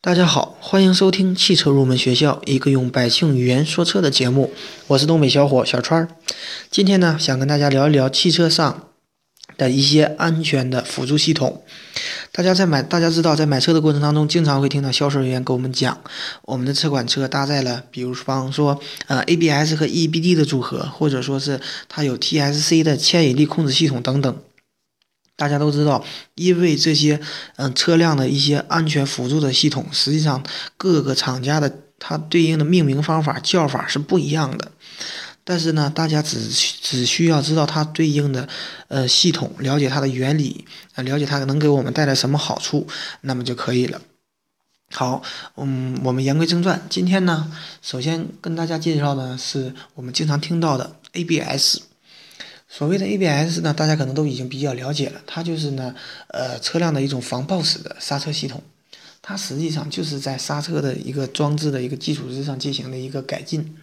大家好，欢迎收听汽车入门学校，一个用百姓语言说车的节目。我是东北小伙小川儿。今天呢，想跟大家聊一聊汽车上的一些安全的辅助系统。大家在买，大家知道，在买车的过程当中，经常会听到销售人员跟我们讲，我们的这款车搭载了，比如方说，呃，ABS 和 EBD 的组合，或者说是它有 TSC 的牵引力控制系统等等。大家都知道，因为这些嗯车辆的一些安全辅助的系统，实际上各个厂家的它对应的命名方法叫法是不一样的。但是呢，大家只只需要知道它对应的呃系统，了解它的原理，呃，了解它能给我们带来什么好处，那么就可以了。好，嗯，我们言归正传，今天呢，首先跟大家介绍的是我们经常听到的 ABS。所谓的 ABS 呢，大家可能都已经比较了解了，它就是呢，呃，车辆的一种防抱死的刹车系统。它实际上就是在刹车的一个装置的一个基础之上进行的一个改进。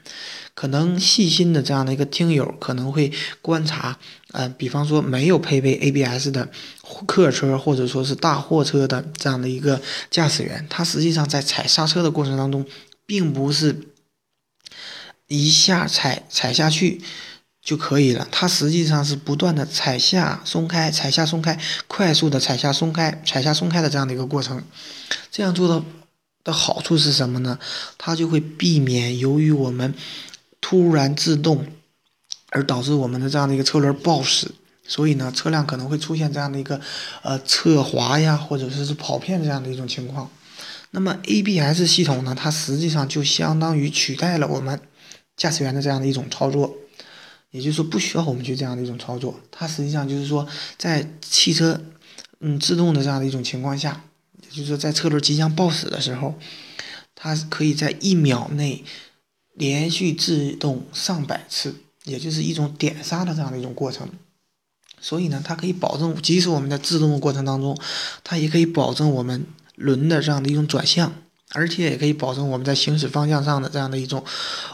可能细心的这样的一个听友可能会观察，呃，比方说没有配备 ABS 的客车或者说是大货车的这样的一个驾驶员，他实际上在踩刹车的过程当中，并不是一下踩踩下去。就可以了。它实际上是不断的踩下松开，踩下松开，快速的踩下松开，踩下松开的这样的一个过程。这样做的的好处是什么呢？它就会避免由于我们突然制动而导致我们的这样的一个车轮抱死，所以呢，车辆可能会出现这样的一个呃侧滑呀，或者说是跑偏这样的一种情况。那么 ABS 系统呢，它实际上就相当于取代了我们驾驶员的这样的一种操作。也就是说，不需要我们去这样的一种操作，它实际上就是说，在汽车嗯制动的这样的一种情况下，也就是说，在车轮即将抱死的时候，它可以在一秒内连续制动上百次，也就是一种点刹的这样的一种过程。所以呢，它可以保证，即使我们在制动的过程当中，它也可以保证我们轮的这样的一种转向。而且也可以保证我们在行驶方向上的这样的一种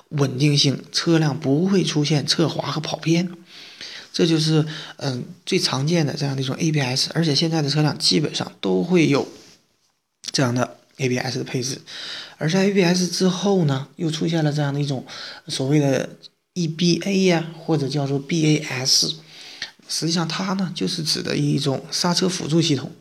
稳定性，车辆不会出现侧滑和跑偏，这就是嗯最常见的这样的一种 ABS。而且现在的车辆基本上都会有这样的 ABS 的配置。而在 ABS 之后呢，又出现了这样的一种所谓的 EBA 呀，或者叫做 BAS。实际上它呢就是指的一种刹车辅助系统。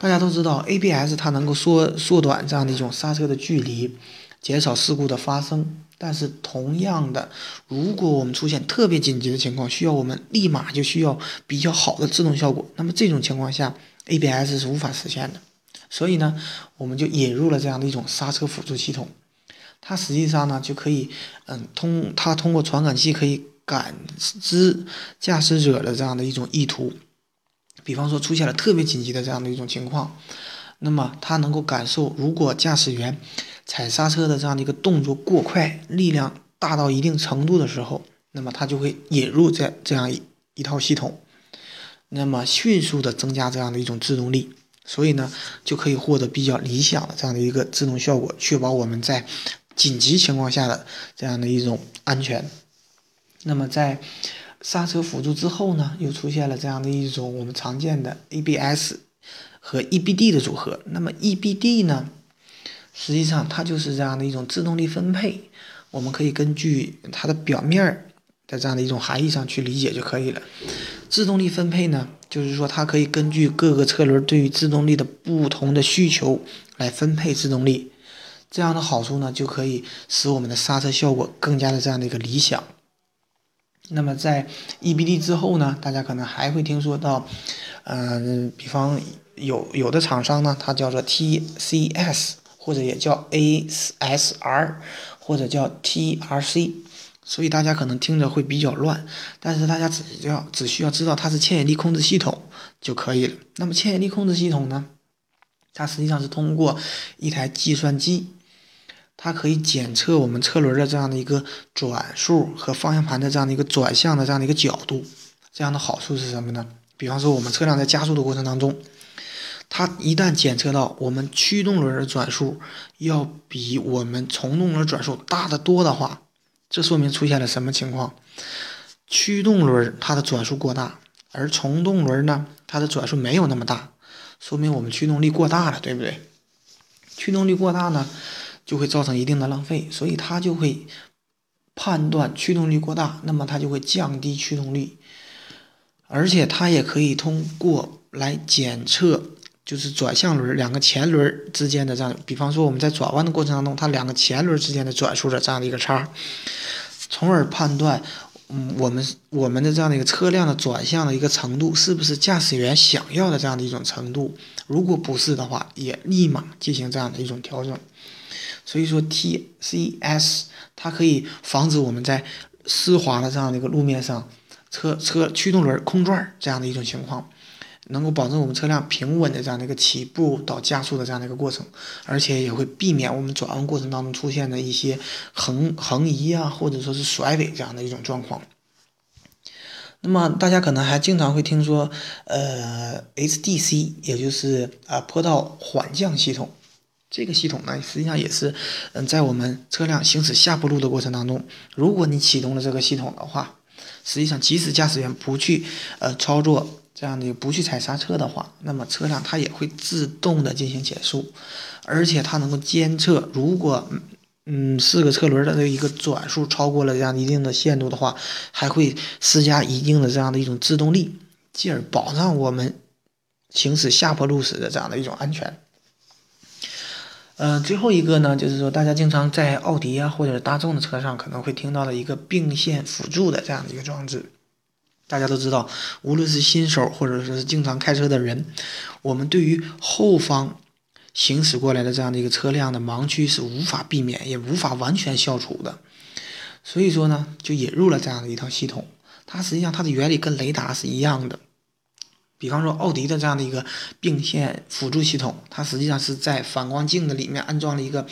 大家都知道，ABS 它能够缩缩短这样的一种刹车的距离，减少事故的发生。但是同样的，如果我们出现特别紧急的情况，需要我们立马就需要比较好的制动效果，那么这种情况下，ABS 是无法实现的。所以呢，我们就引入了这样的一种刹车辅助系统。它实际上呢，就可以，嗯，通它通过传感器可以感知驾驶者的这样的一种意图。比方说出现了特别紧急的这样的一种情况，那么它能够感受，如果驾驶员踩刹车的这样的一个动作过快，力量大到一定程度的时候，那么它就会引入这这样一一套系统，那么迅速的增加这样的一种制动力，所以呢就可以获得比较理想的这样的一个制动效果，确保我们在紧急情况下的这样的一种安全。那么在刹车辅助之后呢，又出现了这样的一种我们常见的 ABS 和 EBD 的组合。那么 EBD 呢，实际上它就是这样的一种制动力分配。我们可以根据它的表面儿的这样的一种含义上去理解就可以了。制动力分配呢，就是说它可以根据各个车轮对于制动力的不同的需求来分配制动力。这样的好处呢，就可以使我们的刹车效果更加的这样的一个理想。那么在 EBD 之后呢，大家可能还会听说到，嗯，比方有有的厂商呢，它叫做 TCS，或者也叫 ASR，或者叫 TRC，所以大家可能听着会比较乱，但是大家只要只需要知道它是牵引力控制系统就可以了。那么牵引力控制系统呢，它实际上是通过一台计算机。它可以检测我们车轮的这样的一个转速和方向盘的这样的一个转向的这样的一个角度，这样的好处是什么呢？比方说我们车辆在加速的过程当中，它一旦检测到我们驱动轮的转速要比我们从动轮转速大得多的话，这说明出现了什么情况？驱动轮它的转速过大，而从动轮呢，它的转速没有那么大，说明我们驱动力过大了，对不对？驱动力过大呢，就会造成一定的浪费，所以它就会判断驱动力过大，那么它就会降低驱动力，而且它也可以通过来检测，就是转向轮两个前轮之间的这样，比方说我们在转弯的过程当中，它两个前轮之间的转速的这样的一个差，从而判断。嗯，我们我们的这样的一个车辆的转向的一个程度，是不是驾驶员想要的这样的一种程度？如果不是的话，也立马进行这样的一种调整。所以说，TCS 它可以防止我们在湿滑的这样的一个路面上，车车驱动轮空转这样的一种情况。能够保证我们车辆平稳的这样的一个起步到加速的这样的一个过程，而且也会避免我们转弯过程当中出现的一些横横移啊，或者说是甩尾这样的一种状况。那么大家可能还经常会听说，呃，HDC，也就是啊坡道缓降系统，这个系统呢，实际上也是嗯在我们车辆行驶下坡路的过程当中，如果你启动了这个系统的话，实际上即使驾驶员不去呃操作。这样的不去踩刹车的话，那么车辆它也会自动的进行减速，而且它能够监测，如果嗯四个车轮的这一个转速超过了这样一定的限度的话，还会施加一定的这样的一种制动力，进而保障我们行驶下坡路时的这样的一种安全。嗯，最后一个呢，就是说大家经常在奥迪啊或者大众的车上可能会听到的一个并线辅助的这样的一个装置。大家都知道，无论是新手或者说是经常开车的人，我们对于后方行驶过来的这样的一个车辆的盲区是无法避免，也无法完全消除的。所以说呢，就引入了这样的一套系统。它实际上它的原理跟雷达是一样的。比方说奥迪的这样的一个并线辅助系统，它实际上是在反光镜的里面安装了一个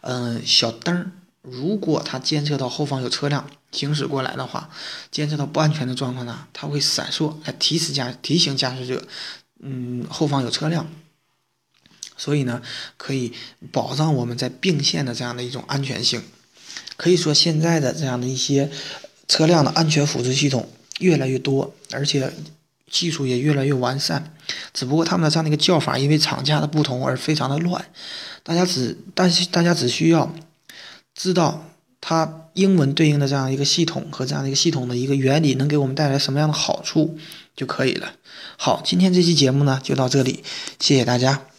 嗯小灯儿。如果它监测到后方有车辆行驶过来的话，监测到不安全的状况呢，它会闪烁来提示驾提醒驾驶者，嗯，后方有车辆。所以呢，可以保障我们在并线的这样的一种安全性。可以说，现在的这样的一些车辆的安全辅助系统越来越多，而且技术也越来越完善。只不过他们的这样的一个叫法，因为厂家的不同而非常的乱。大家只，但是大家只需要。知道它英文对应的这样一个系统和这样的一个系统的一个原理能给我们带来什么样的好处就可以了。好，今天这期节目呢就到这里，谢谢大家。